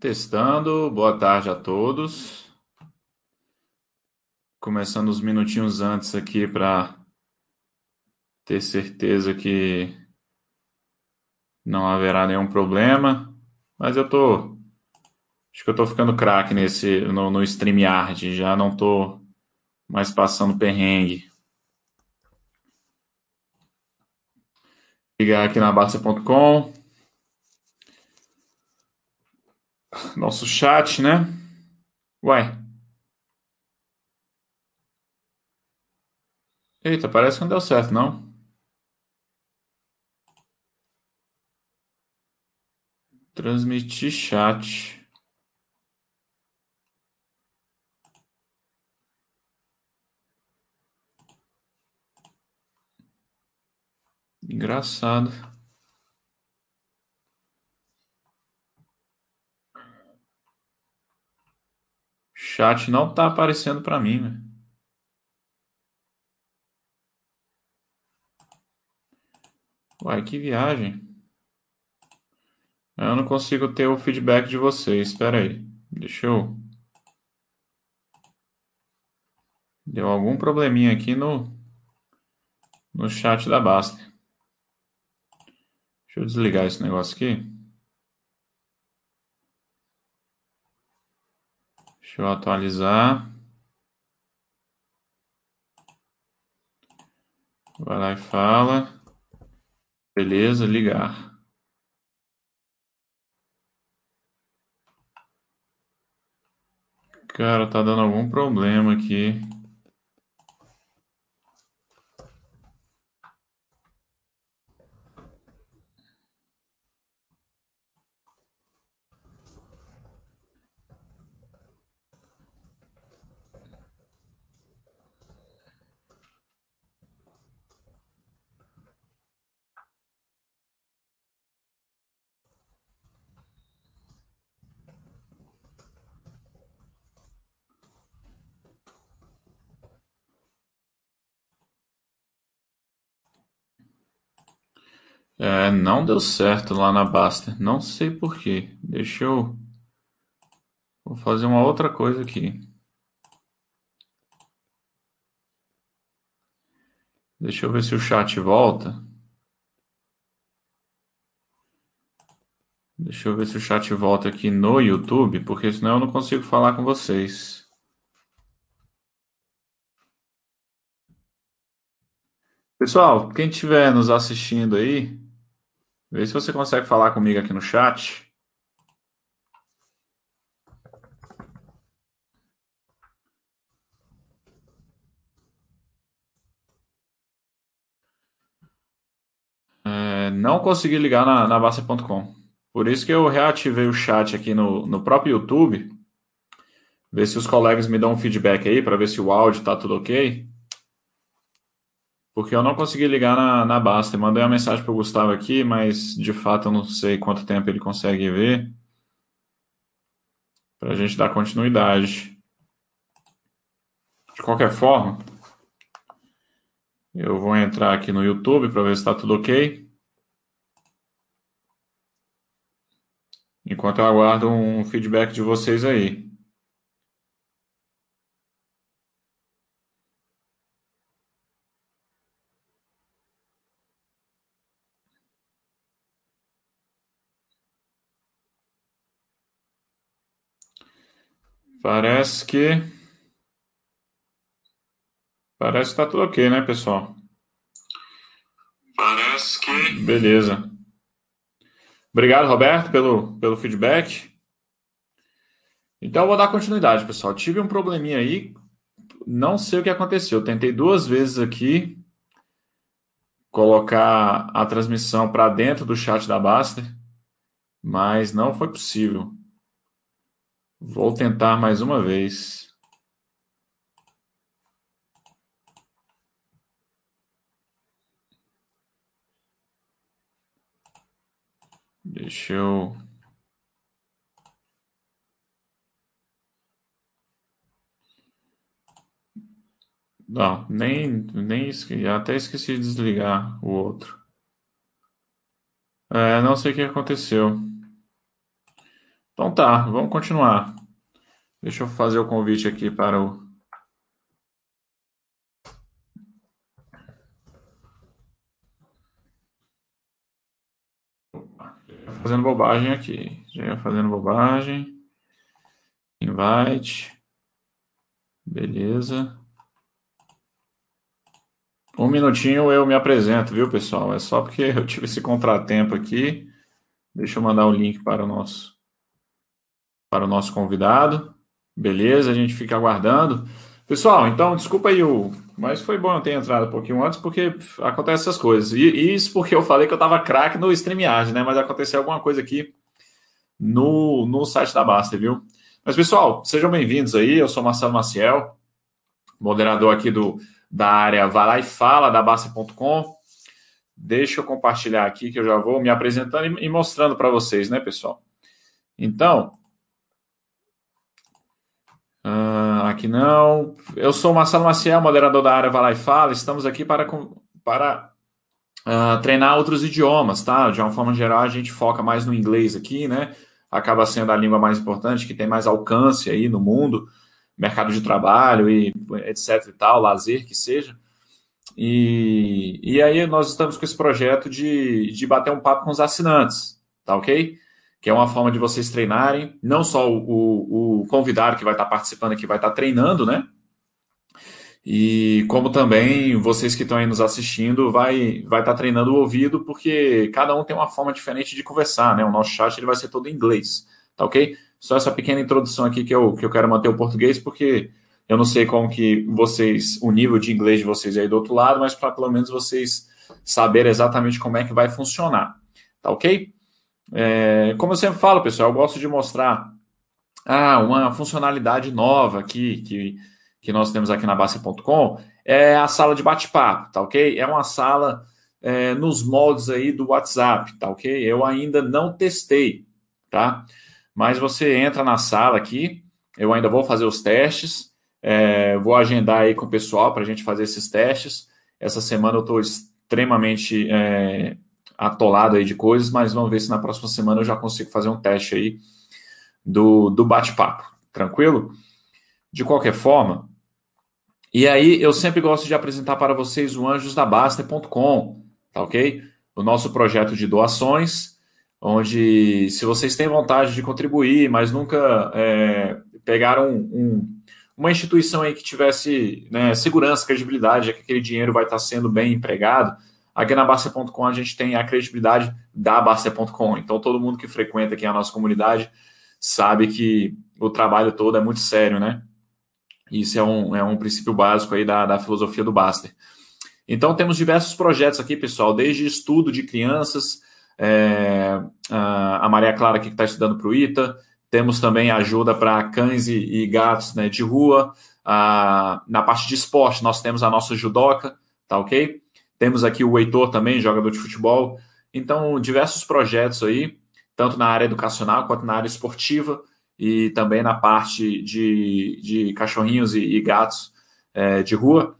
Testando, boa tarde a todos. Começando uns minutinhos antes aqui para ter certeza que não haverá nenhum problema. Mas eu tô. Acho que eu tô ficando craque nesse no, no StreamYard, já não tô mais passando perrengue. Ligar aqui na Barça.com. Nosso chat, né? Uai. Eita, parece que não deu certo, não. Transmitir chat. Engraçado. Chat não tá aparecendo para mim, né? Uai, que viagem. Eu não consigo ter o feedback de vocês. Espera aí. Deixa eu... Deu algum probleminha aqui no, no chat da Basta. Deixa eu desligar esse negócio aqui. Deixa eu atualizar. Vai lá e fala. Beleza, ligar. Cara, tá dando algum problema aqui. É, não deu certo lá na Baster. Não sei por quê. Deixa eu. Vou fazer uma outra coisa aqui. Deixa eu ver se o chat volta. Deixa eu ver se o chat volta aqui no YouTube, porque senão eu não consigo falar com vocês. Pessoal, quem estiver nos assistindo aí, Vê se você consegue falar comigo aqui no chat. É, não consegui ligar na, na. Por isso que eu reativei o chat aqui no, no próprio YouTube. Ver se os colegas me dão um feedback aí para ver se o áudio está tudo ok. Porque eu não consegui ligar na, na Basta. Mandei uma mensagem para o Gustavo aqui, mas de fato eu não sei quanto tempo ele consegue ver. Para a gente dar continuidade. De qualquer forma, eu vou entrar aqui no YouTube para ver se está tudo ok. Enquanto eu aguardo um feedback de vocês aí. Parece que. Parece que tá tudo ok, né, pessoal? Parece que. Beleza. Obrigado, Roberto, pelo, pelo feedback. Então, eu vou dar continuidade, pessoal. Tive um probleminha aí, não sei o que aconteceu. Tentei duas vezes aqui colocar a transmissão para dentro do chat da Baster, mas não foi possível. Vou tentar mais uma vez. Deixa eu. Não, nem, nem esqueci, até esqueci de desligar o outro. É, não sei o que aconteceu. Então tá, vamos continuar. Deixa eu fazer o convite aqui para o. Fazendo bobagem aqui. Já ia fazendo bobagem. Invite. Beleza. Um minutinho eu me apresento, viu, pessoal? É só porque eu tive esse contratempo aqui. Deixa eu mandar o link para o nosso para o nosso convidado. Beleza, a gente fica aguardando. Pessoal, então, desculpa aí o. Mas foi bom eu ter entrado um pouquinho antes, porque acontecem essas coisas. E isso porque eu falei que eu estava craque no StreamYard, né? Mas aconteceu alguma coisa aqui no, no site da Basta, viu? Mas, pessoal, sejam bem-vindos aí. Eu sou Marcelo Maciel, moderador aqui do, da área Vai Lá e Fala da Basta.com. Deixa eu compartilhar aqui que eu já vou me apresentando e mostrando para vocês, né, pessoal? Então, uh, aqui não. Eu sou Marcelo Maciel, moderador da área Vai Lá e Fala. Estamos aqui para, para uh, treinar outros idiomas, tá? De uma forma geral, a gente foca mais no inglês aqui, né? Acaba sendo a língua mais importante, que tem mais alcance aí no mundo mercado de trabalho e etc e tal, lazer que seja. E, e aí nós estamos com esse projeto de, de bater um papo com os assinantes, tá ok? Que é uma forma de vocês treinarem, não só o, o, convidado que vai estar participando aqui vai estar treinando, né? E como também vocês que estão aí nos assistindo vai vai estar treinando o ouvido, porque cada um tem uma forma diferente de conversar, né? O nosso chat ele vai ser todo em inglês, tá ok? Só essa pequena introdução aqui que eu, que eu quero manter o português, porque eu não sei como que vocês, o nível de inglês de vocês aí do outro lado, mas para pelo menos vocês saberem exatamente como é que vai funcionar. Tá ok? É, como eu sempre falo, pessoal, eu gosto de mostrar ah, uma funcionalidade nova aqui que, que nós temos aqui na Base.com é a sala de bate-papo, tá ok? É uma sala é, nos moldes aí do WhatsApp, tá ok? Eu ainda não testei, tá? Mas você entra na sala aqui, eu ainda vou fazer os testes, é, vou agendar aí com o pessoal para a gente fazer esses testes. Essa semana eu estou extremamente é, atolado aí de coisas, mas vamos ver se na próxima semana eu já consigo fazer um teste aí do, do bate-papo. Tranquilo? De qualquer forma, e aí eu sempre gosto de apresentar para vocês o anjosdabaster.com, tá ok? O nosso projeto de doações onde se vocês têm vontade de contribuir, mas nunca é, pegaram um, um, uma instituição aí que tivesse né, segurança, credibilidade, que aquele dinheiro vai estar sendo bem empregado, aqui na Barça.com a gente tem a credibilidade da Barça.com. Então todo mundo que frequenta aqui a nossa comunidade sabe que o trabalho todo é muito sério, né? Isso é um, é um princípio básico aí da, da filosofia do Baster. Então temos diversos projetos aqui, pessoal, desde estudo de crianças, é, a Maria Clara aqui que está estudando para o ITA, temos também ajuda para cães e, e, gatos né, de rua. na parte de esporte, nós temos a nossa judoca, tá ok? Temos aqui o Heitor também, jogador de futebol. Então, diversos projetos aí, tanto na área educacional quanto na área esportiva e também na parte de, de cachorrinhos e, e gatos é, de rua.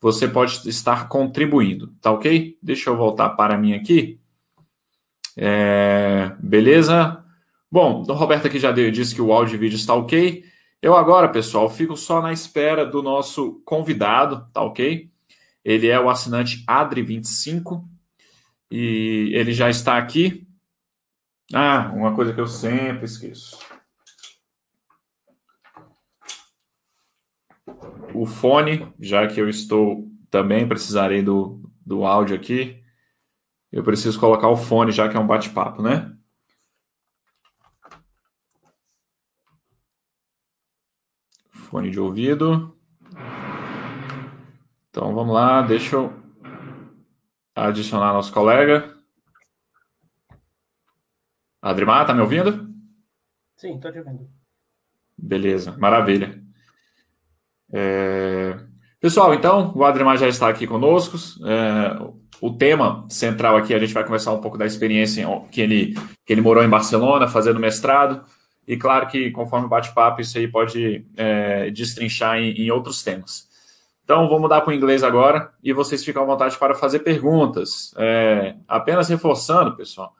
Você pode estar contribuindo, tá ok? Deixa eu voltar para mim aqui. É, beleza? Bom, o Roberto aqui já disse que o áudio e vídeo está ok. Eu agora, pessoal, fico só na espera do nosso convidado, tá ok? Ele é o assinante Adri25 e ele já está aqui. Ah, uma coisa que eu sempre esqueço. O fone, já que eu estou também precisarei do, do áudio aqui eu preciso colocar o fone, já que é um bate-papo, né? Fone de ouvido. Então vamos lá, deixa eu adicionar nosso colega. Adrimar, tá me ouvindo? Sim, tô te ouvindo. Beleza, maravilha. É... Pessoal, então, o Adrimar já está aqui conosco. É o tema central aqui, a gente vai conversar um pouco da experiência que ele, que ele morou em Barcelona, fazendo mestrado, e claro que conforme o bate-papo, isso aí pode é, destrinchar em, em, outros temas. Então, vou mudar para o inglês agora, e vocês ficam à vontade para fazer perguntas. É, apenas reforçando, pessoal,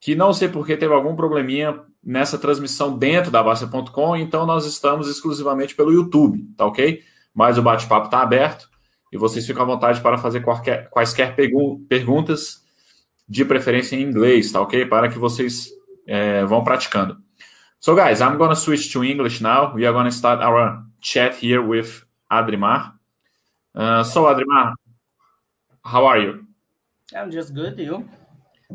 que não sei por que teve algum probleminha nessa transmissão dentro da Basta.com, então nós estamos exclusivamente pelo YouTube, tá ok? Mas o bate-papo está aberto e vocês ficam à vontade para fazer qualquer, quaisquer perguntas, de preferência em inglês, tá ok? Para que vocês é, vão praticando. So, guys, I'm going to switch to English now. We are going to start our chat here with Adrimar. Uh, so, Adrimar, how are you? I'm just good. You?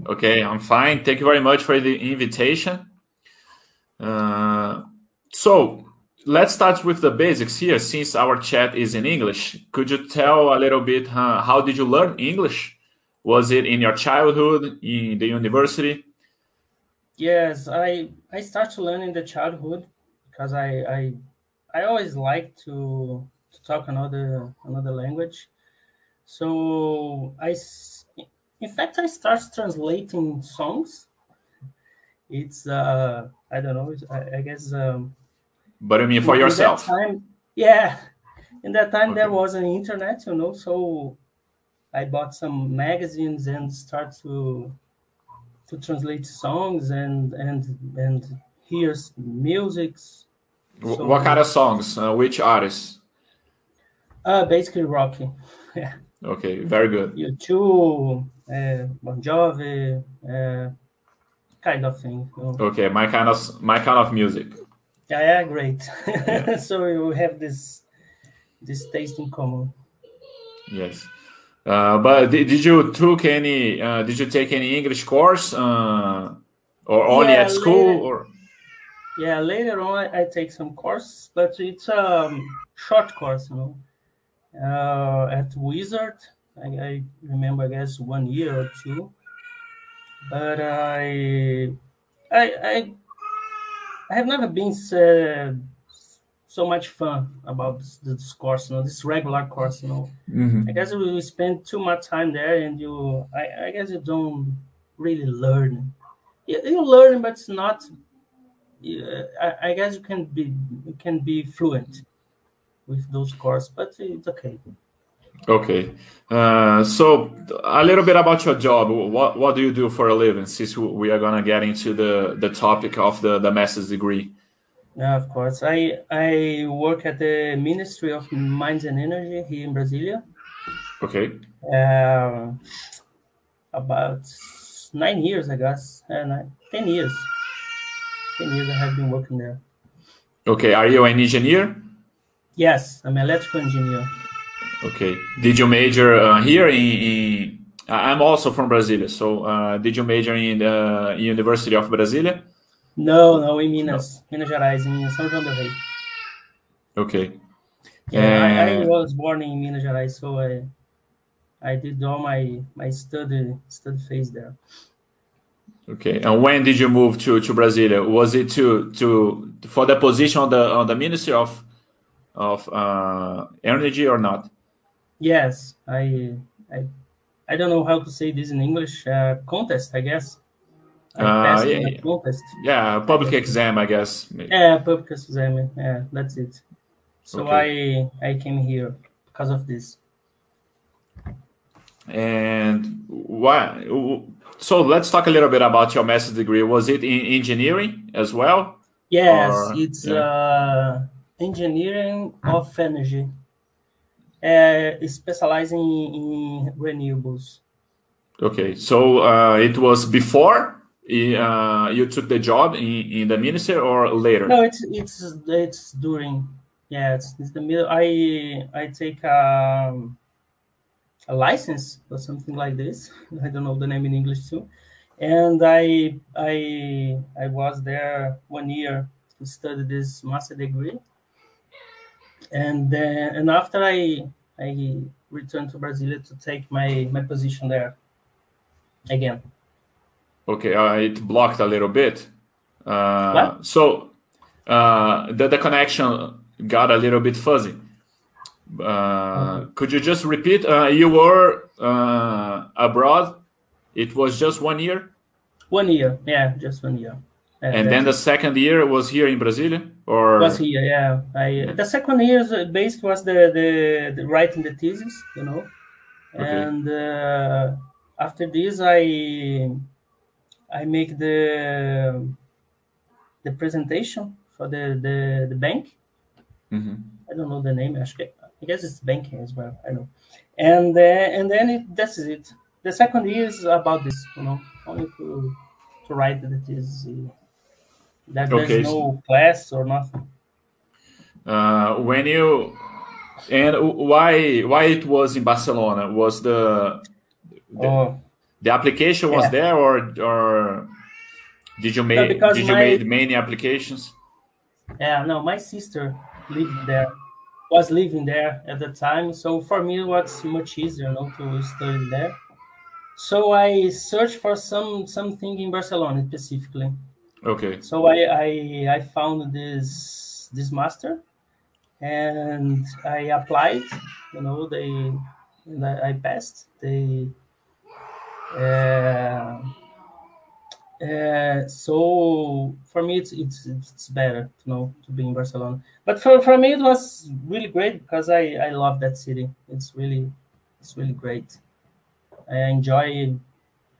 Okay, I'm fine. Thank you very much for the invitation. Uh, so let's start with the basics here. Since our chat is in English, could you tell a little bit uh, how did you learn English? Was it in your childhood, in the university? Yes, I I started to learn in the childhood because I I I always like to talk another another language. So I in fact, I start translating songs. It's uh, I don't know. I, I guess. Um, but I mean, for yourself. time, yeah. In that time, okay. there was an internet, you know. So I bought some magazines and start to to translate songs and and and hear musics. So, what kind of songs? Uh, which artists? Uh, basically rocky. yeah. Okay, very good. U2, uh, Bon Jovi, uh, kind of thing. You know. Okay, my kind of my kind of music. Yeah, yeah great. Yeah. so we have this this taste in common. Yes. Uh, but did, did you took any? Uh, did you take any English course, uh, or only yeah, at school, later, or? Yeah, later on I, I, take some course, but it's a um, short course, you know uh, at Wizard. I, I, remember, I guess, one year or two. But I, I, I, I have never been so, so much fun about this, this, course, you know, this regular course. You know, mm-hmm. I guess we spend too much time there, and you, I, I guess, you don't really learn. You, you learn, but it's not. I, I guess you can be you can be fluent with those courses, but it's okay. Okay. Uh, so a little bit about your job. What what do you do for a living? Since we are gonna get into the the topic of the the master's degree. Yeah, of course. I I work at the Ministry of Mines and Energy here in Brasilia. Okay. Uh, about nine years, I guess, and uh, ten years. Ten years I have been working there. Okay. Are you an engineer? Yes, I'm an electrical engineer. Okay. Did you major uh, here in, in, I'm also from Brasilia. So uh, did you major in the University of Brasilia? No, no, in Minas, no. Minas Gerais, in São João del Rei. Okay. Yeah, I, I, was born in Minas Gerais, so I I did all my my study study phase there. Okay. And when did you move to to Brasilia? Was it to to for the position on the on the Ministry of of uh, energy or not? Yes, I, I, I don't know how to say this in English. Uh, contest, I guess. I uh, yeah, yeah. contest. Yeah, public exam, I guess. Yeah, public exam. Yeah, that's it. So okay. I, I came here because of this. And why? So let's talk a little bit about your master's degree. Was it in engineering as well? Yes, or, it's yeah. uh, engineering of energy, uh, specializing in, renewables. Okay, so uh, it was before uh, you took the job in, in the ministry or later? No, it's it's it's during. Yeah, it's, it's the middle. I I take um, a license or something like this. I don't know the name in English too, and I I I was there one year to study this master degree and then and after I I returned to Brazil to take my my position there again. Okay, uh, it blocked a little bit. Uh, so uh, the the connection got a little bit fuzzy. Uh, mm-hmm. Could you just repeat? Uh, you were uh, abroad. It was just one year. One year, yeah, just one year. And, then the second year was here in Brazil, or was here? Yeah, I the second year based was the, the, the writing the thesis, you know, okay. and uh, after this I I make the the presentation for the the, the bank. Mm-hmm. I don't know the name. Actually, I guess it's banking as well. I know, and then and then it, that's it. The second year is about this, you know, only to to write that is uh, that Okay, there's no class or nothing. Uh, when you and why why it was in Barcelona? Was the the, Oh, the application was Yeah. there or or did you make because did you my- made many applications? yeah, no, my sister lived there, was living there at the time. So for me, it was much easier, you know, to study there. So I searched for some something in Barcelona specifically. Okay. So I I, I found this this master, and I applied. You know, they and I I passed. They uh, uh, so for me, it's, it's it's better, you know, to be in Barcelona. But for, for me, it was really great because I, I love that city. It's really it's really great. I enjoy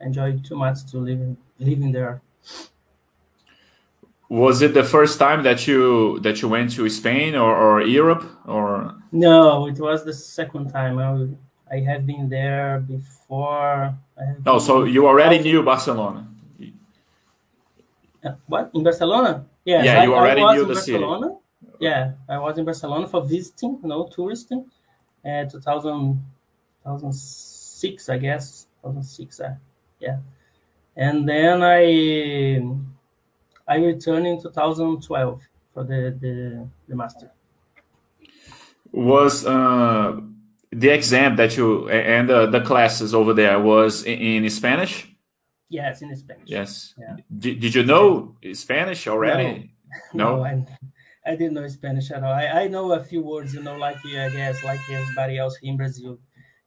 enjoy too much to live in, living there. Was it the first time that you that you went to Spain or, or Europe or No, it was the second time. I, I have been there before. I no? So you already 2000 knew Barcelona. Uh, What in Barcelona? Yes, Yeah, I, you already was knew in the city. Barcelona. Yeah, I was in Barcelona for visiting, you know, touristing. Uh, 2000, 2006, I guess, 2006. Uh, yeah, and then I I returned in 2012 for the the, the master. Was uh, the exam that you and the, the classes over there was in, in Spanish? Yes, in Spanish. Yes. Yeah. Did, did you know Spanish already? No, No. I, I didn't know Spanish at all. I, I know a few words, you know, like I guess like everybody else in Brazil,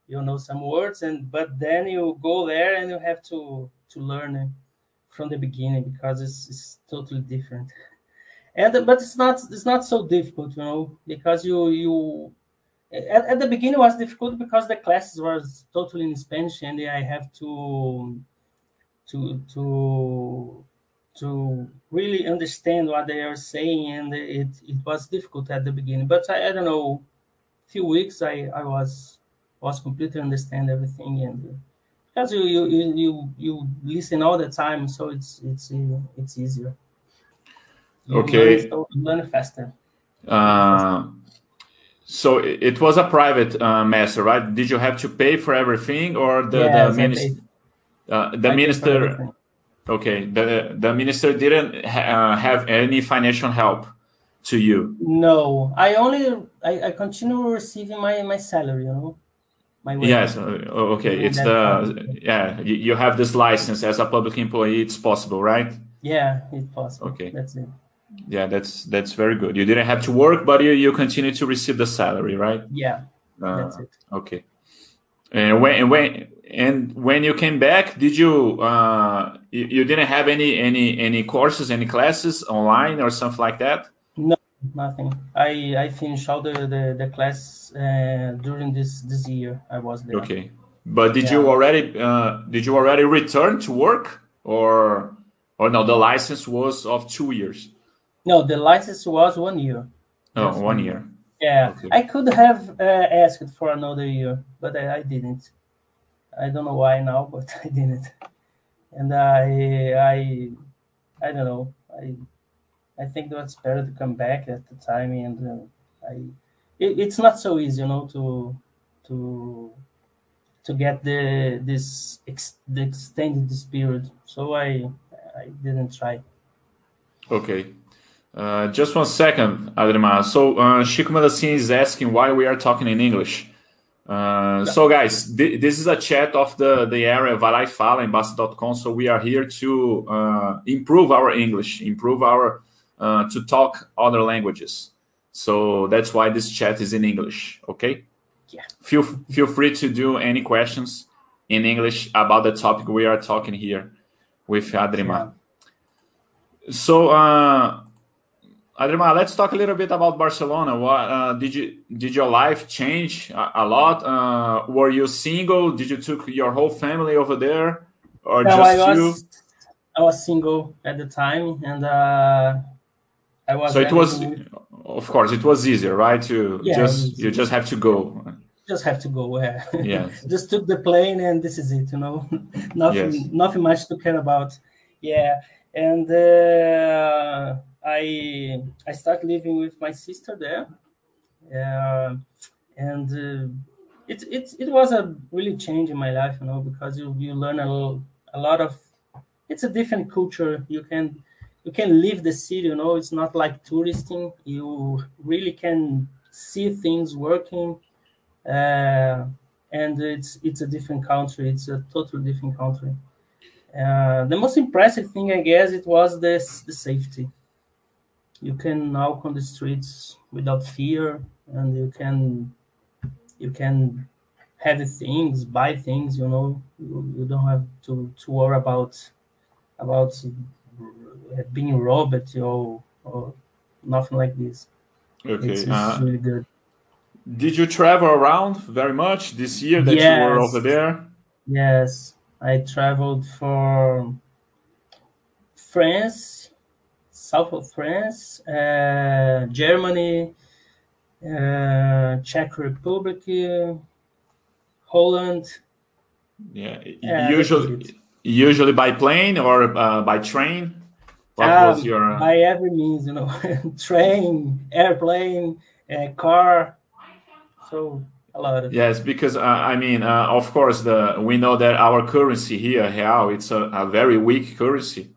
you know some words, and but then you go there and you have to to learn it from the beginning because it's, it's totally different. And but it's not it's not so difficult, you know, because you you at, at the beginning was difficult because the classes was totally in Spanish and I have to to to to really understand what they are saying and it, it was difficult at the beginning but I, I don't know few weeks I, I was was completely understand everything and because you you, you you you listen all the time so it's it's it's easier you Okay. learn, so you learn faster Uh, so it was a private uh, master, right? Did you have to pay for everything, or the Yes, the minister? Uh, the I minister. Okay. The the minister didn't ha- uh, have any financial help to you. no I only I, I continue receiving my my salary you know my wage. Yes. uh, Okay. It's the time. yeah. You, you have this license as a public employee. It's possible, right? yeah it's possible Okay. that's it Yeah. That's that's very good. You didn't have to work, but you you continue to receive the salary, right? yeah Uh, that's it Okay. And when and when and when you came back, did you uh you, you didn't have any any any courses, any classes online or something like that? Nothing. I I finished all the the, the class uh, during this this year. I was there. Okay. But did you already uh did you already return to work or or no the license was of 2 years? No, the license was one year. Oh, one year. Yeah, Okay. I could have uh, asked for another year, but I, I didn't. I don't know why now, but I didn't. And I I I don't know. I I think that's better to come back at the time, and uh, I it, it's not so easy, you know, to to to get the this ex, the extended this period. So I I didn't try. Okay. Uh, just one second, Ademar. So uh, Chico Melacin is asking why we are talking in English. Uh, so guys, th- this is a chat of the, the area e Fala, Embasa.com. So we are here to uh, improve our English, improve our, uh, to talk other languages. So that's why this chat is in English, okay? Yeah. Feel, feel free to do any questions in English about the topic we are talking here with Adrimar. So, uh, Ademar, let's talk a little bit about Barcelona. What uh, did you did your life change a, a lot? Uh, were you single? Did you took your whole family over there, or No, I just you? I was single at the time, and uh, I was. So it was, of course, it was easier, right? To yeah, just you just have to go. Just have to go. Yeah. Yeah. just took the plane, and this is it. You know, nothing, yes. nothing much to care about. Yeah, and uh, I I started living with my sister there, uh, and uh, it, it it was a really change in my life, you know, because you you learn a, a lot of. It's a different culture. You can you can leave the city, you know. It's not like touristing. You really can see things working, uh, and it's it's a different country. It's a totally different country. Uh, the most impressive thing, I guess, it was this the safety. You can walk on the streets without fear, and you can you can have things, buy things. You know, you, you don't have to, to worry about about being robbed or or nothing like this. Okay, it's, it's uh, really good. Did you travel around very much this year that yes. you were over there? Yes, I traveled for France, south of France, uh, Germany, uh, Czech Republic, Holland. Yeah, usually usually by plane or uh, by train. What um, was your uh, by every means, you know, train, airplane, car. So a lot of yes because uh, i mean uh, of course the we know that our currency here real it's a, a very weak currency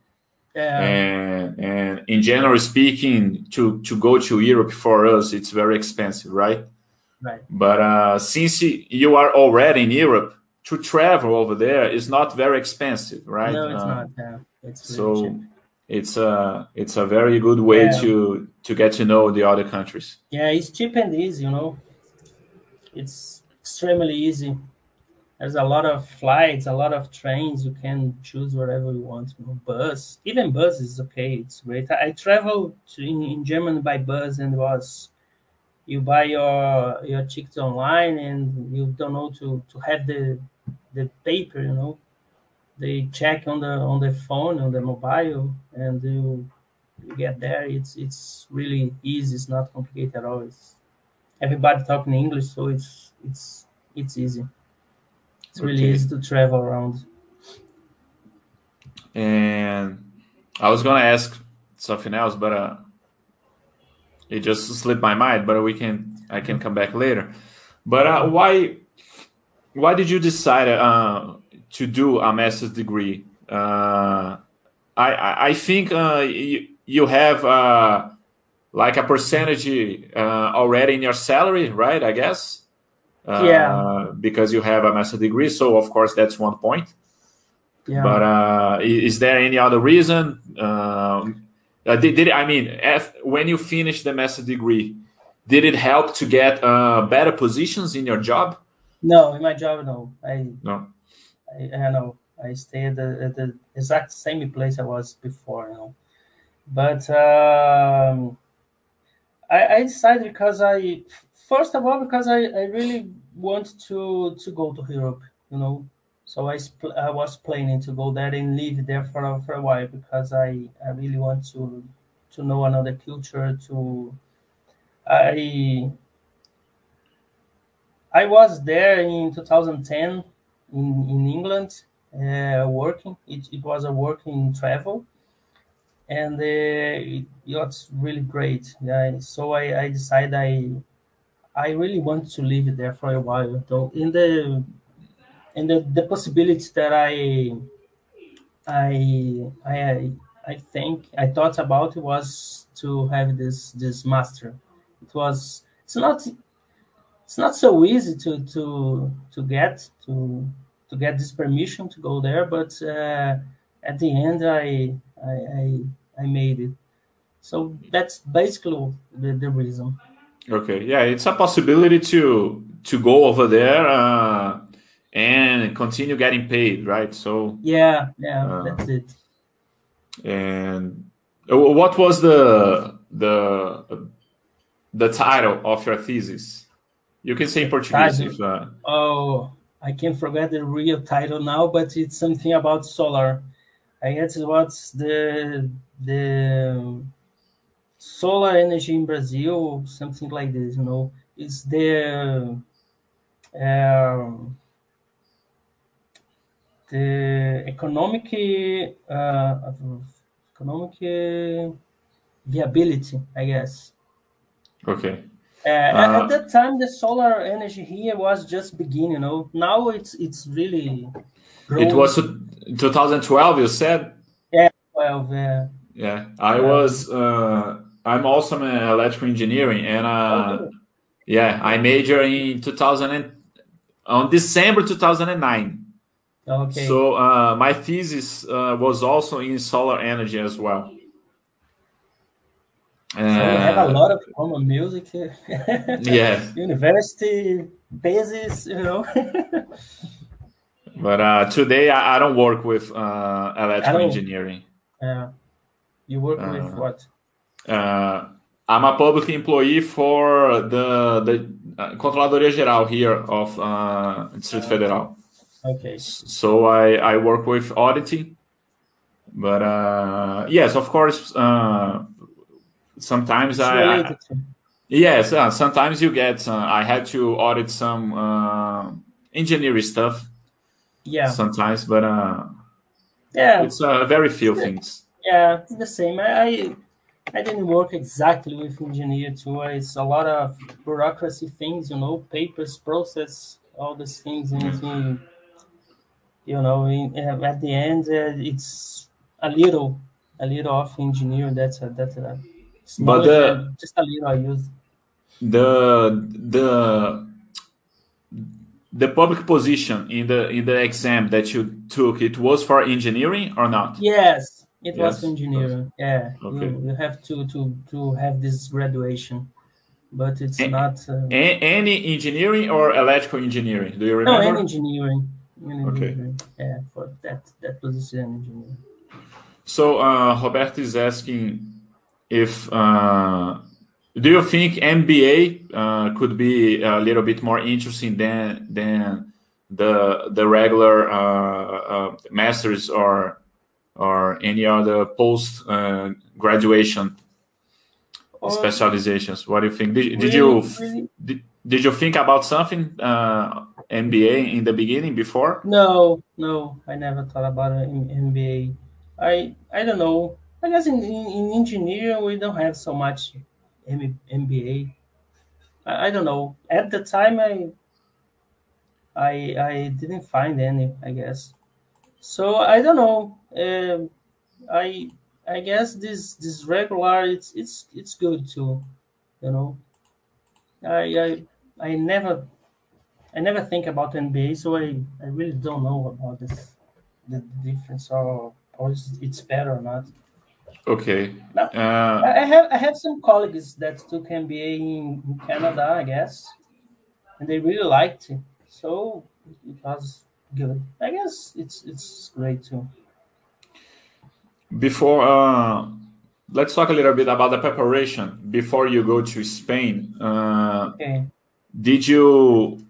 yeah. and and in general speaking to to go to europe for us it's very expensive right right but uh, since you are already in europe to travel over there is not very expensive right no it's uh, not yeah. it's so cheap. It's a it's a very good way yeah. to to get to know the other countries yeah it's cheap and easy you know it's extremely easy. There's a lot of flights, a lot of trains. You can choose wherever you want. You know, bus, even bus is okay. It's great. I, I traveled in, in Germany by bus and was you buy your your tickets online and you don't know to to have the the paper. You know, they check on the on the phone on the mobile and you you get there. It's it's really easy. It's not complicated at all. It's everybody talking English, so it's it's it's easy. It's really okay. easy to travel around. And I was gonna ask something else, but uh, it just slipped my mind. But we can I can come back later. But uh, why why did you decide uh, to do a master's degree? Uh, I I think uh, you, you have uh, like a percentage uh, already in your salary, right? I guess. Uh, yeah. Because you have a master's degree, so of course that's one point. Yeah. But uh, is there any other reason? Um, did, did I mean if, when you finish the master's degree, did it help to get uh, better positions in your job? No, in my job, no. I no. I, I know. I stay at the, at the exact same place I was before, you know. But um, I, I decided because I first of all because I, I really want to to go to Europe, you know. So I I was planning to go there and live there for a, for a while because I, I really want to to know another culture. To I I was there in 2010 in in England uh, working. It, it was a working travel and uh, it, was really great. Yeah, so I, I decided I I really want to live there for a while. So in the in the, the possibility that I I I I think I thought about it was to have this this master. It was it's not it's not so easy to to to get to to get this permission to go there, but uh, at the end I I, I, I made it. So that's basically the, the reason. Okay, yeah, it's a possibility to to go over there uh, and continue getting paid, right? So yeah, yeah, uh, that's it. And uh, what was the the the title of your thesis? You can say in Portuguese if. Uh... Oh, I can't forget the real title now, but it's something about solar I guess what's the the solar energy in Brazil, something like this. You know, it's the um, the economic uh, economic viability, I guess. Okay. Uh, at that time, the solar energy here was just beginning. You know, now it's it's really. Growing. It was 2012. You said. Yeah, 12. Yeah. Yeah, I was. Uh, I'm also an electrical engineering, and uh, okay. yeah, I major in 2000 and, on December 2009. Okay. So uh, my thesis uh, was also in solar energy as well. So we have a uh, lot of common music. Here. Yeah. University basis, you know. but uh, today I, I, don't work with uh, electrical engineering. Yeah. You work with uh, what? Uh, I'm a public employee for the the Controladoria Geral here of uh, Distrito Federal. Okay. So I I work with auditing, but uh, yes, of course. Uh, sometimes it's I, I yes, uh, sometimes you get. Uh, I had to audit some uh, engineering stuff. Yeah. Sometimes, but uh, yeah, it's uh, very few things. Yeah, it's the same. I, I I didn't work exactly with engineer too. It's a lot of bureaucracy things, you know, papers, process, all these things. And, you know, in, at the end, uh, it's a little, a little of engineer. That's a, that's a, but the, just a little I use. The the the public position in the in the exam that you took, it was for engineering or not? Yes, it yes. was engineering. Yeah, okay. you, you have to to to have this graduation, but it's a, not uh, a, any engineering or electrical engineering. Do you remember? No, any engineering. Any okay. Engineering. Yeah, for that that position, engineering. So uh, Roberto is asking if uh, do you think MBA uh, could be a little bit more interesting than than the the regular uh, uh masters or or any other post uh, graduation specializations? What do you think? Did, did you did, did you think about something uh, MBA in the beginning before? No, no, I never thought about an MBA. I I don't know. I guess in, in, in engineering we don't have so much M- MBA. I, I don't know. At the time, I I I didn't find any. I guess. So I don't know. Uh, I I guess this this regular it's it's it's good too. You know. I I I never I never think about MBA, so I, I really don't know about this the difference or or it's better or not. Okay. Uh, I have I have some colleagues that took MBA in, in Canada, I guess, and they really liked it. So it was good. I guess it's it's great too. Before uh, let's talk a little bit about the preparation before you go to Spain. Uh, okay. Did you?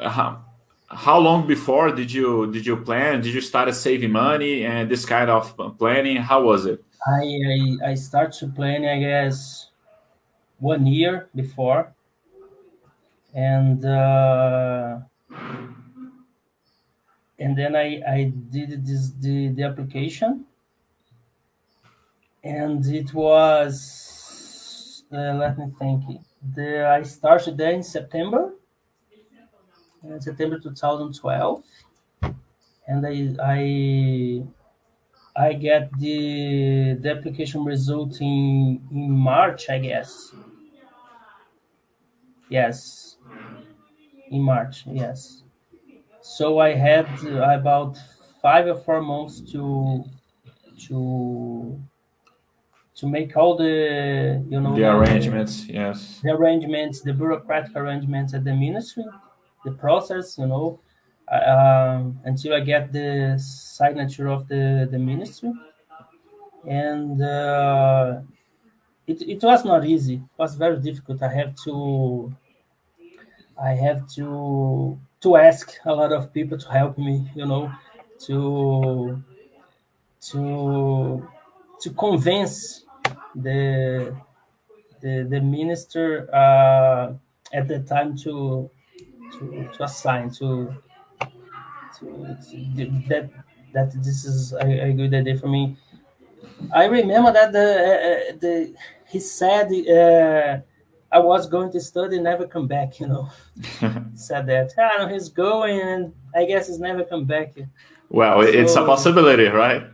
How, how long before did you did you plan? Did you start saving money and this kind of planning? How was it? I I, I started planning, I guess, one year before, and uh, and then I I did this the the application, and it was uh, let me think. The I started there in September in September 2012, and I I I get the the application result in in March, I guess. Yes, in March. Yes. So I had about five or four months to to to make all the you know the arrangements yes the arrangements the bureaucratic arrangements at the ministry the process, you know, um, until I get the signature of the, the ministry. And uh, it, it was not easy. It was very difficult. I have to I have to to ask a lot of people to help me, you know, to to to convince the the, the minister uh, at the time to to, to assign to, to, to that that this is a, a, good idea for me. I remember that the uh, the he said uh, I was going to study, never come back. You know, said that. Ah, he's going, and I guess he's never come back. Well, so, it's a possibility, right?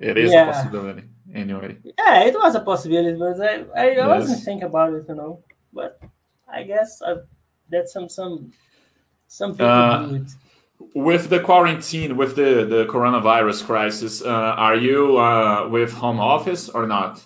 It is yeah. a possibility anyway. Yeah, it was a possibility, but I, I yes. wasn't think about it, you know. But I guess I, that's some some some people uh, do it. With the quarantine, with the the coronavirus crisis, uh, are you uh, with home office or not?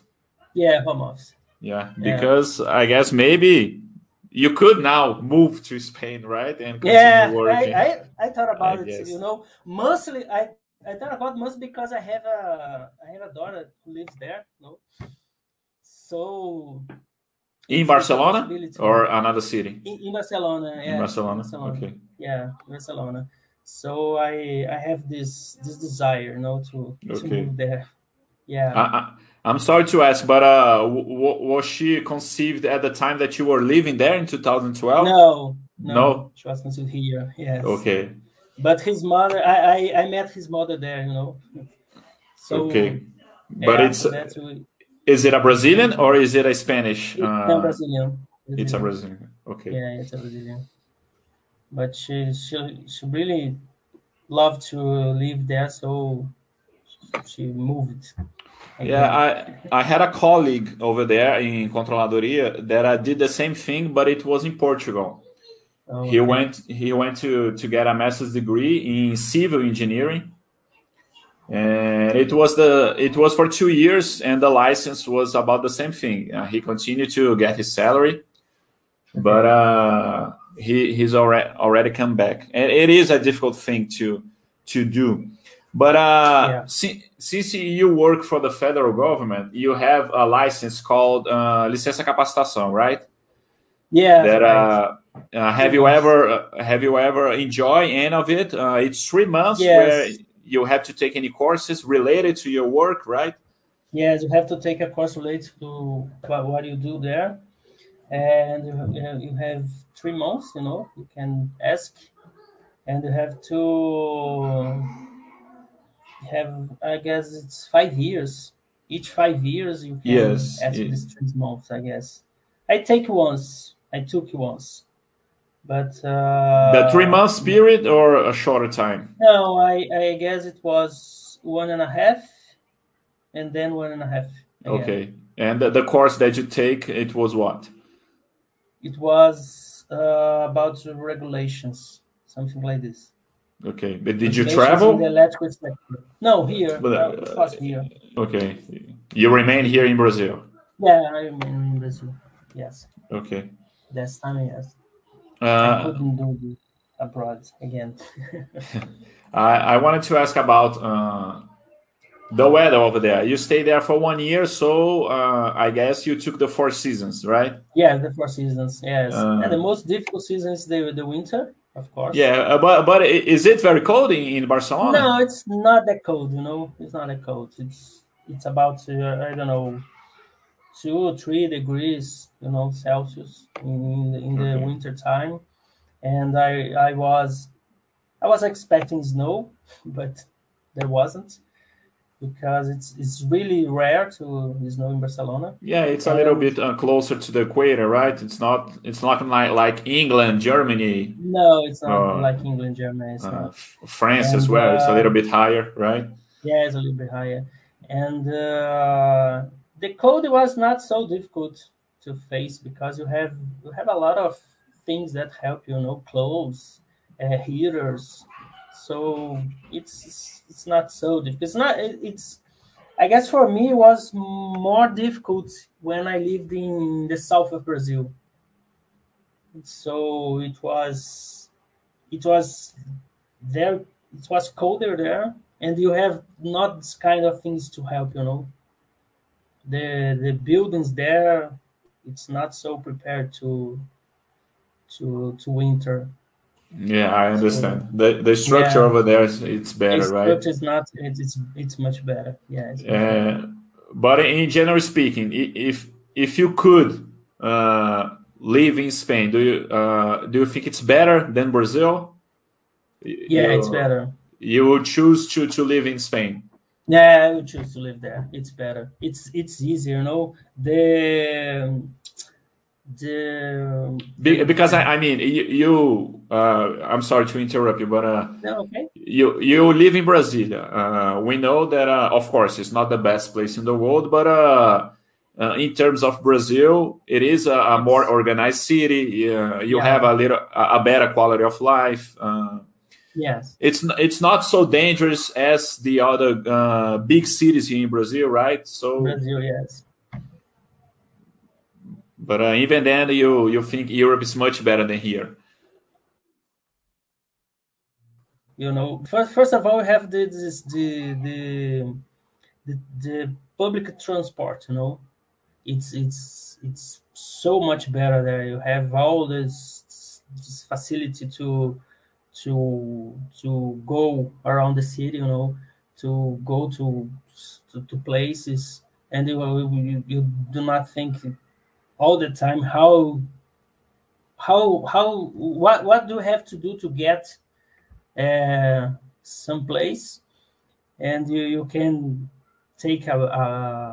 Yeah, home office. Yeah, because yeah. I guess maybe you could now move to Spain, right? And yeah, I, I, I thought about I it. Guess. You know, mostly I I thought about mostly because I have a I have a daughter who lives there. No, so in Barcelona or another city? In, in Barcelona, yeah. In Barcelona? Barcelona. okay. Yeah, Barcelona. So I I have this this desire, you know, to, okay. to move there. Yeah. I, am sorry to ask, but uh, was she conceived at the time that you were living there in 2012? No, no, no? she was conceived here. Yes. Okay but his mother I, I, I met his mother there you know so okay but yeah, it's is it a brazilian or is it a spanish it's uh, a brazilian. brazilian. it's a brazilian. Okay. Yeah it's a brazilian. But she she, she really loved to live there so she moved. Yeah, I I had a colleague over there in Controladoria that I did the same thing, but it was in Portugal. Oh, he okay. went he went to to get a master's degree in civil engineering and it was the it was for two years and the license was about the same thing uh, he continued to get his salary but uh, he he's already already come back and it is a difficult thing to to do but uh, yeah. since, since you work for the federal government you have a license called uh, licença capacitação right yeah that right. uh uh, have you ever uh, have you ever enjoy any of it? Uh, it's three months yes. where you have to take any courses related to your work, right? Yes, you have to take a course related to what you do there, and you have three months. You know, you can ask, and you have to have. I guess it's five years. Each five years, you can yes, ask it, this three months. I guess I take once. I took once. But uh, the three months period or a shorter time? No, I, I guess it was one and a half, and then one and a half. Again. Okay, and the, the, course that you take, it was what? It was uh, about regulations, something like this. Okay, but did you travel? the electrical sector. No, here. But, uh, it was here. Okay, you remain here in Brazil. Yeah, I remain in Brazil. Yes. Okay. This time, yes. Uh, I couldn't do abroad again. I, I wanted to ask about uh, the weather over there. You stayed there for one year, so uh, I guess you took the four seasons, right? Yeah, the four seasons. Yes, uh, and the most difficult season is the the winter, of course. Yeah, uh, but but is it very cold in, in Barcelona? No, it's not that cold. You know, it's not that cold. It's it's about uh, I don't know two or three degrees, you know, Celsius in in the okay. winter time, and I I was I was expecting snow, but there wasn't because it's it's really rare to snow in Barcelona. Yeah, it's a little bit uh, closer to the equator, right? It's not it's not like like England, Germany. No, it's not uh, like England, Germany. Uh, France and, as well. it's a little uh, bit higher, right? Yeah, it's a little bit higher, and uh, the code was not so difficult to face because you have you have a lot of things that help you, you know clothes uh, heaters. So it's it's not so difficult. It's not it's i guess for me it was more difficult when i lived in the south of brazil. So it was it was there it was colder there and you have not this kind of things to help you know the the buildings there it's not so prepared to to to winter Yeah, I understand. So, the the structure yeah, over there is it's better, the right? is not it's it's much better. Yeah. Much better. But in general speaking, if if you could uh, live in Spain, do you uh, do you think it's better than Brazil? Yeah, you, it's better. You would choose to to live in Spain. Yeah, I would choose to live there. It's better. It's it's easier, you know. The the because I, I mean you, you uh, I'm sorry to interrupt you, but uh, no, okay. you you live in Brasilia. Uh, we know that uh, of course it's not the best place in the world, but uh, uh, in terms of Brazil, it is a, a more organized city. Uh, you yeah. have a little a better quality of life. Uh, yes, it's it's not so dangerous as the other uh, big cities here in Brazil, right? So Brazil, yes. But uh, even then, you you think Europe is much better than here. You know, first first of all, we have the this, the, the the the public transport. You know, it's it's it's so much better there. You have all this, this facility to to to go around the city, you know, to go to to, to places, and you, you you do not think all the time how how how what what do you have to do to get uh, some place, and you you can take a,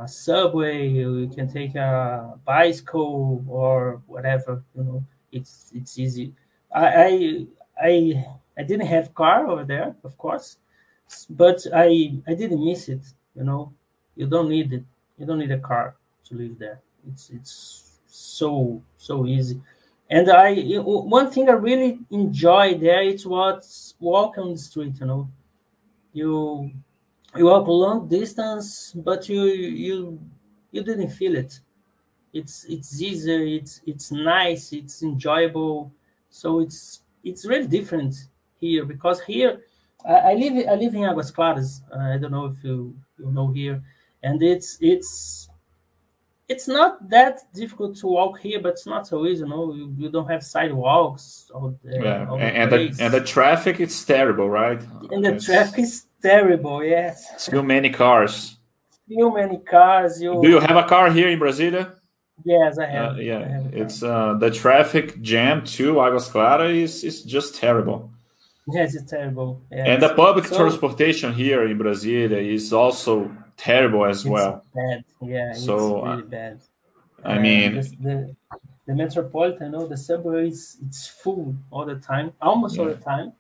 a subway, you can take a bicycle or whatever. You know, it's it's easy. I I I, didn't have car over there, of course, but I I didn't miss it. You know, you don't need it. You don't need a car to live there. It's it's so so easy. And I one thing I really enjoy there is what's walk on the street. You know, you you walk a long distance, but you you you didn't feel it. It's it's easier. It's it's nice. It's enjoyable. So it's it's really different here because here I, I live I live in Aguas Claras. Uh, I don't know if you you know here, and it's it's it's not that difficult to walk here, but it's not so easy. You know, you, you don't have sidewalks. All the, yeah, all and, the, and the traffic is terrible, right? And the it's... traffic is terrible. Yes. Too many cars. Too many cars. You... Do you have a car here in Brasilia? Yes, I have. Uh, yeah, I have it's uh, the traffic jam to Águas Claras is is just terrible. Yes, it's terrible. Yes. And the public so, transportation here in Brasilia is also terrible as well. Bad, yeah. So it's really uh, bad. I mean, the, the, the metropolitan, you know, the subway is it's full all the time, almost yeah. all the time.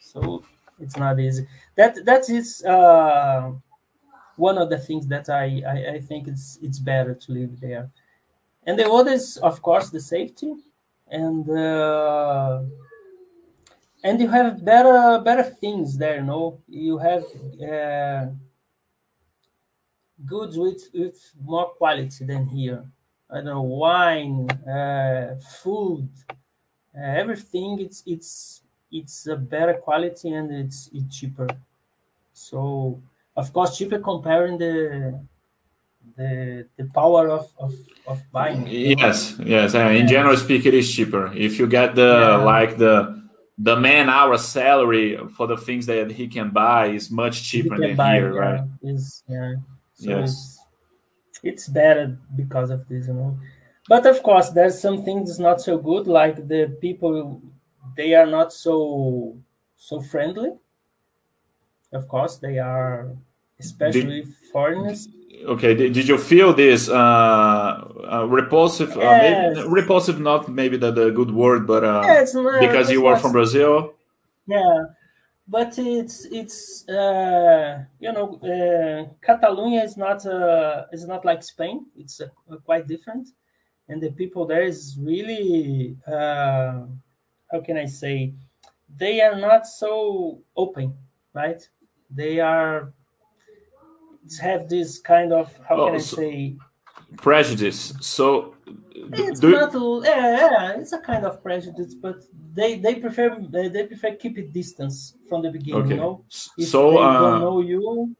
So it's not easy. That that is uh, one of the things that I, I, I think it's it's better to live there. And the other is, of course, the safety, and uh, and you have better better things there. Know, you have uh, goods with with more quality than here. I don't know, wine, uh, food, uh, everything. It's it's it's a better quality and it's it's cheaper. So of course cheaper comparing the the the power of of, of buying. Yes, yes. In general speak, it is cheaper if you get the yeah. like the the man hour salary for the things that he can buy is much cheaper than buy, here, yeah, right? Is yeah. So yes. It's, it's better because of this, you know. But of course, there's some things not so good, like the people they are not so so friendly. Of course, they are, especially foreigners. Okay, did, you feel this uh, uh, repulsive? Yes. Uh, maybe, repulsive, not maybe the, the good word, but uh, not, because you were from Brazil. Yeah, but it's it's uh, you know uh, Catalonia is not uh, is not like Spain. It's uh, quite different, and the people there is really uh, how can I say, they are not so open, right? They are have this kind of how oh, can I so say prejudice. So it's do... not yeah, yeah, it's a kind of prejudice, but they they prefer they prefer keep it distance from the beginning. Okay. You know? If so they uh... don't know you,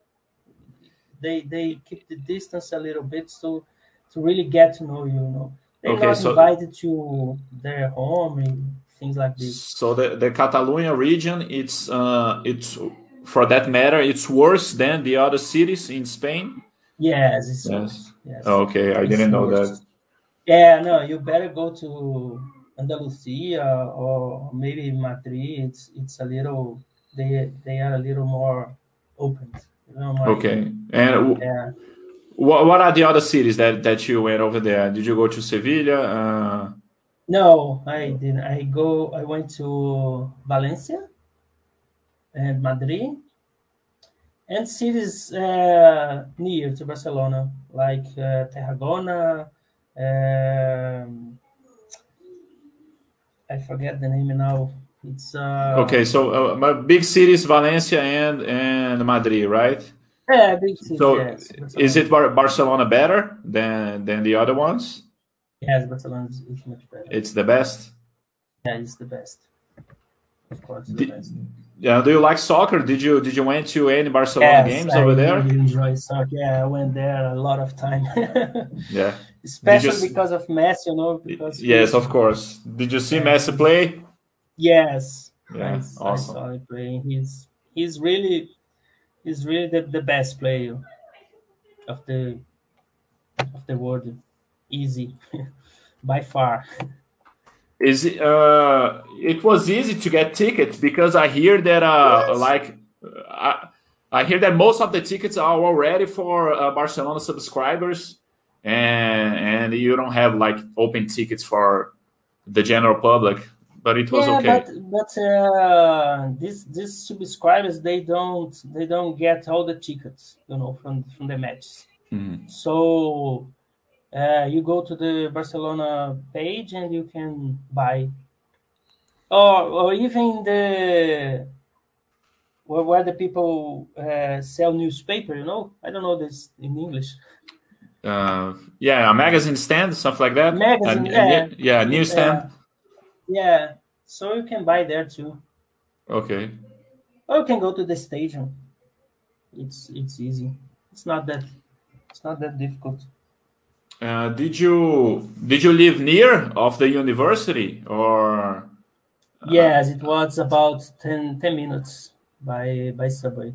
they they keep the distance a little bit so to really get to know you. you know, they're okay, not so... invited to their home and things like this. So the, the Catalonia region, it's uh, it's for that matter, it's worse than the other cities in Spain. Yes, it's Yes. worse. Yes. Okay, I It's didn't know worse. that. Yeah, no, you better go to Andalusia or maybe Madrid. It's it's a little they they are a little more open. You know, more- Okay, and Yeah. what what are the other cities that that you went over there? Did you go to Sevilla? Uh, No, I didn't. I go. I went to Valencia and Madrid, and cities uh, near to Barcelona, like uh, Tarragona. Um, I forget the name now. It's uh, okay, so uh, my big cities, Valencia and and Madrid, right? Yeah, big city. So yes, is it Bar- Barcelona better than than the other ones? Yes, Barcelona is, is much better. It's the best. Yeah, it's the best. Of course, the Di- best. Yeah. Do you like soccer? Did you did you went to any Barcelona Yes, games I over there? really enjoy soccer. Yeah, I went there a lot of time. Yeah. Especially s- because of Messi, you know. Because Yes, of course. Did you see Messi play? Yes. Yeah, I, s- I awesome. saw him playing. He's he's really he's really the, the best player of the of the world. Easy, by far. Is it, uh, it was easy to get tickets because I hear that uh, Yes. like uh, I, I hear that most of the tickets are already for uh, Barcelona subscribers, and and you don't have like open tickets for the general public. But it was yeah, okay. but but uh, these these subscribers they don't they don't get all the tickets, you know, from from the matches. Mhm. So uh, you go to the Barcelona page and you can buy, or or even the where, where the people uh, sell newspaper. You know, I don't know this in English. Uh, yeah, a magazine stand, stuff like that. Magazine, yeah. yeah, newsstand. Yeah, so you can buy there too. Okay. Or you can go to the stadium. It's it's easy. It's not that it's not that difficult. Uh, did you did you live near of the university or? yes, it was about 10, 10 minutes by by subway.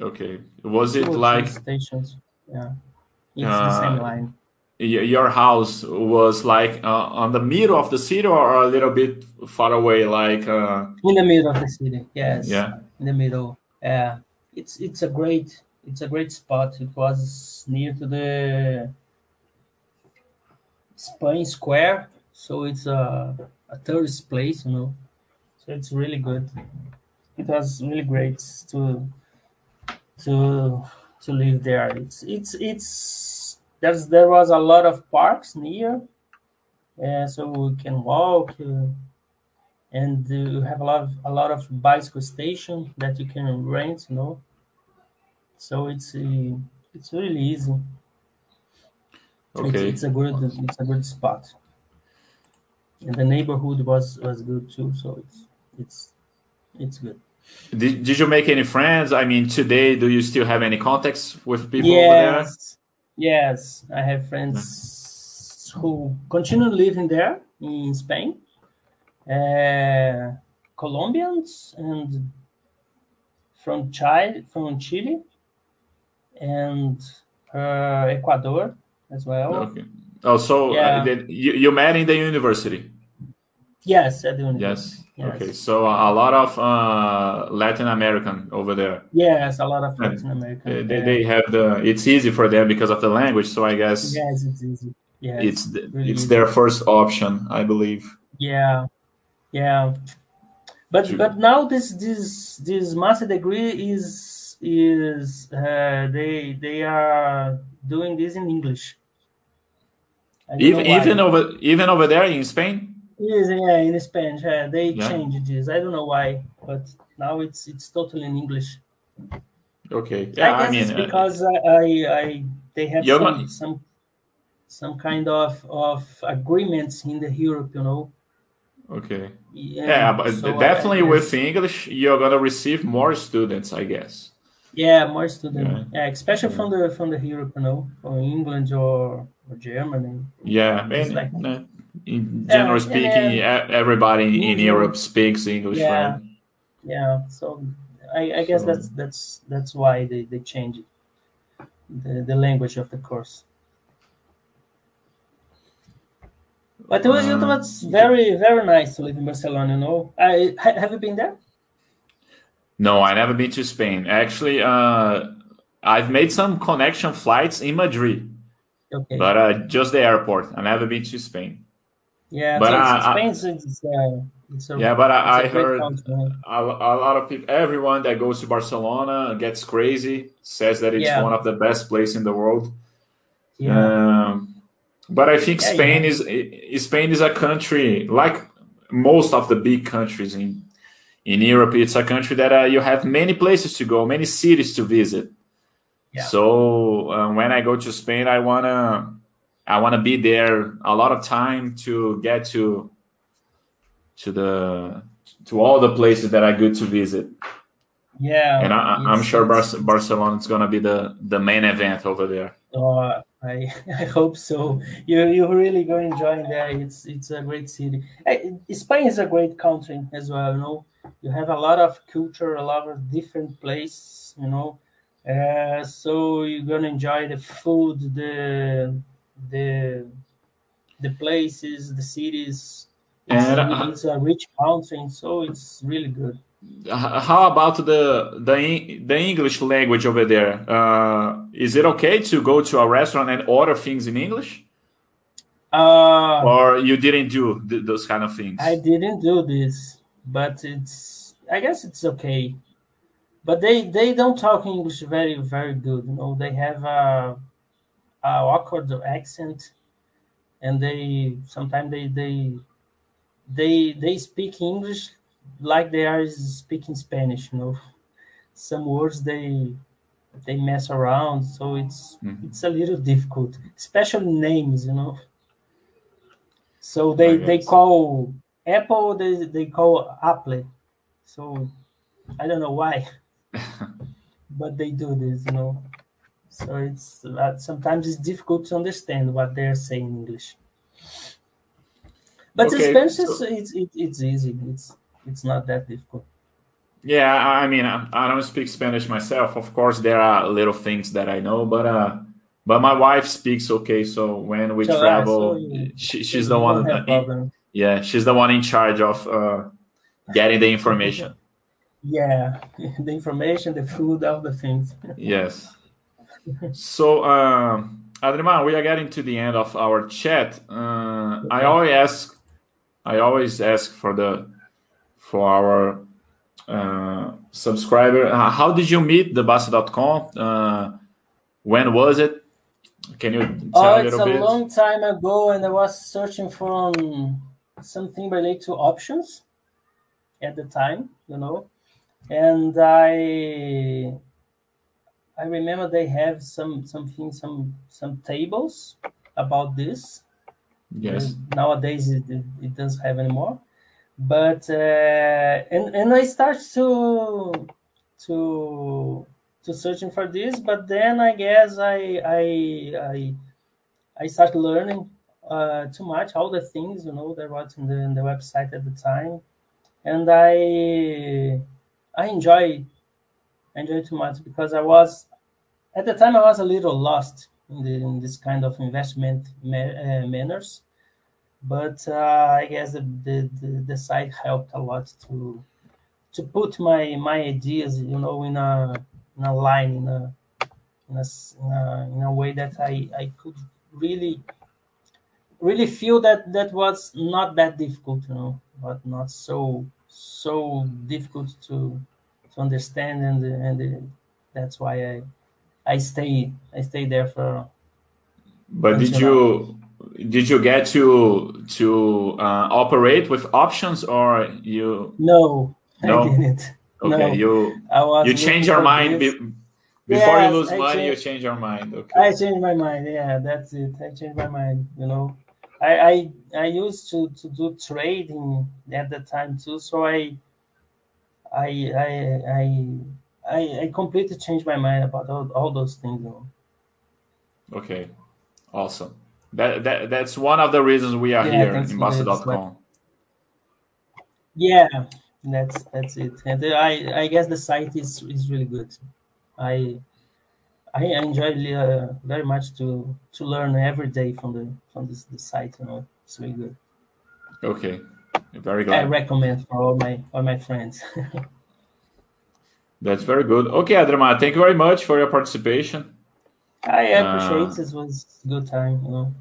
Okay. Was it like stations? Yeah, it's the same Uh, line. your house was like uh, on the middle of the city or a little bit far away? Like uh, In the middle of the city. Yes. yeah. In the middle. Yeah. It's it's a great it's a great spot. It was near to the Spain Square, so it's a a tourist place, you know. So it's really good. It was really great to to to live there. It's it's it's there's there was a lot of parks near, so we can walk. Uh, and you have a lot of a lot of bicycle station that you can rent you know so it's uh, it's really easy Okay. it's a good it's a good spot and the neighborhood was was good too so it's it's it's good Did, did you make any friends? I mean, today, do you still have any contacts with people over there? yes yes i have friends who continue living there in spain uh, colombians and from chile from chile and uh, ecuador as well Okay. Oh, so uh, Yeah. then you, you met in the university? yes at the university. Yes. Yes. Okay. So a lot of uh, Latin American over there. yes a lot of latin american They, they, they have the. It's easy for them because of the language. So I guess yes it's easy yes it's really it's easy. their first option, I believe. Yeah, yeah. But but now this this this master degree is is uh, they they are doing this in English. Even even over even over there in Spain. Yes, yeah, in Spain, Yeah, they Yeah. changed this. I don't know why, but now it's it's totally in English. Okay. Yeah. I guess I, mean, it's uh, because I, I, I they have some, some some kind of of agreements in the Europe, you know. okay. Yeah, Yeah, but so definitely with English, you're gonna receive more students, I guess. Yeah, more student. Yeah. Yeah, especially from the from the Europe, you know, or England or, or Germany. Yeah, and like- uh, in general speaking, everybody in mm-hmm. Europe speaks English. Yeah, right? yeah. So I, I guess so. that's that's that's why they they change the the language of the course. But it was, it was very very nice to live in Barcelona. You know, I have you been there? No, I never been to Spain. Actually, uh, I've made some connection flights in Madrid. Okay. But uh, just the airport. I never been to Spain. Yeah, but Spain is uh, a, yeah, but I, I heard a, a, lot of people, everyone that goes to Barcelona gets crazy, says that it's yeah. one of the best places in the world. Yeah. Um, but I think yeah, Spain yeah. is Spain is a country like most of the big countries in in Europe. It's a country that uh, you have many places to go, many cities to visit. Yeah. So uh, when I go to Spain, I wanna I wanna be there a lot of time to get to to the to all the places that are good to visit. Yeah, and I, am sure Bar- Barcelona is gonna be the the main event over there. Oh, I I hope so. You you really go enjoying there. It's it's a great city. Spain is a great country as well. You know, you have a lot of culture, a lot of different places. You know, uh, so you're gonna enjoy the food, the the the places, the cities. It's, and, it's a rich country, so it's really good. How about the the the English language over there? Uh, is it okay to go to a restaurant and order things in English? Uh, or you didn't do th those kind of things? I didn't do this, but it's I guess it's okay but they they don't talk English very very good. You know, they have a, a awkward accent, and they sometimes they they they they speak English like they are speaking Spanish. You know, some words they they mess around, so it's mm-hmm. it's a little difficult, especially names. You know. So they they call Apple they they call Apple, so I don't know why. but they do this, you know. So it's uh, sometimes it's difficult to understand what they're saying in English. But okay, Spanish so, it's it, it's easy. It's it's not that difficult. Yeah, I mean, I don't speak Spanish myself. Of course, there are little things that I know, but uh, but my wife speaks okay. So when we so, travel, you, she, she's the one. In, yeah, she's the one in charge of uh, getting the information. Yeah, the information, the food, all the things. yes. So, uh, Adremar, we are getting to the end of our chat. Uh. I always ask, I always ask for the for our uh, subscriber. Uh, how did you meet the Bastter.com? Uh, when was it? Can you tell oh, a little bit? Oh, It's a long time ago, and I was searching for um, something related to options at the time. You know, and I I remember they have some something some some tables about this. Yes. Uh, nowadays it, it, it, doesn't have anymore, but uh, and and I start to to to searching for this, but then I guess I I I I start learning uh, too much all the things you know that was in the in the website at the time, and I I enjoy enjoy too much because I was at the time I was a little lost in, the, in this kind of investment ma- uh, manners, but uh, I guess the, the, the, the site helped a lot to to put my my ideas, you know, in a in a line in a in a, in a, in a way that I, I could really really feel that that was not that difficult, you know, but not so so difficult to to understand, and and that's why I I stay I stay there for. But did you did you get to to uh, operate with options or you? No, no? I didn't. Okay, no. you you change your mind be, before yes, you lose I money. Change, you change your mind. Okay, I change my mind. Yeah, that's it. I change my mind. You know, I I, I used to to do trading at the time too, so I I I I I, I completely changed my mind about all, all those things. Okay, awesome. that, that that's one of the reasons we are yeah, here in Bastter.com. Yeah, that's that's it. And I I guess the site is is really good. I I enjoy uh, very much to to learn every day from the from this the site. You know, it's really good. Okay, very glad. I recommend for all my all my friends. That's very good. Okay, Adremar, thank you very much for your participation. I appreciate uh, it. was a good time. You know.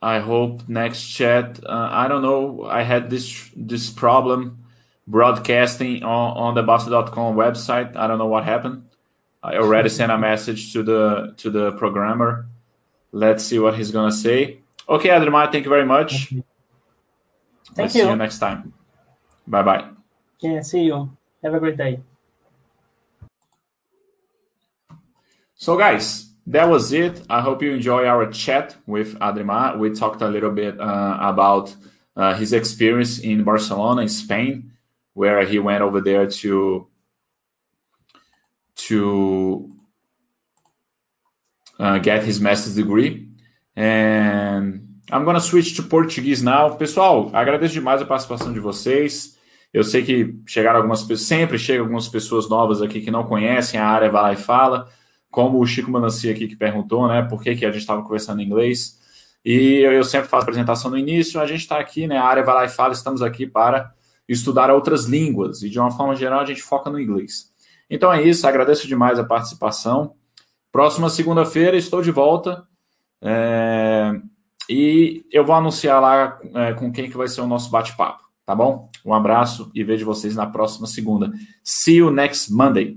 I hope next chat. Uh, I don't know. I had this this problem broadcasting on, on the Bastter.com website. I don't know what happened. I already sent a message to the to the programmer. Let's see what he's gonna say. Okay, Adremar, thank you very much. Thank Let's you. see you next time. Bye bye. Yeah, see you. Have a great day. So, guys, that was it. I hope you enjoy our chat with Adremar. We talked a little bit uh, about uh, his experience in Barcelona, in Spain, where he went over there to to uh, get his master's degree. And I'm gonna switch to português now. Pessoal, agradeço demais a participação de vocês. Eu sei que chegaram algumas pessoas, sempre chegam algumas pessoas novas aqui que não conhecem a área, vai lá e fala, como o Chico Manancia aqui que perguntou, né, por que, que a gente estava conversando em inglês. E eu sempre faço apresentação no início, a gente está aqui, né, a área vai lá e fala, estamos aqui para estudar outras línguas, e de uma forma geral a gente foca no inglês. Então é isso, agradeço demais a participação. Próxima segunda-feira estou de volta. É, e eu vou anunciar lá é, com quem que vai ser o nosso bate-papo, tá bom? Um abraço e vejo vocês na próxima segunda. See you next Monday.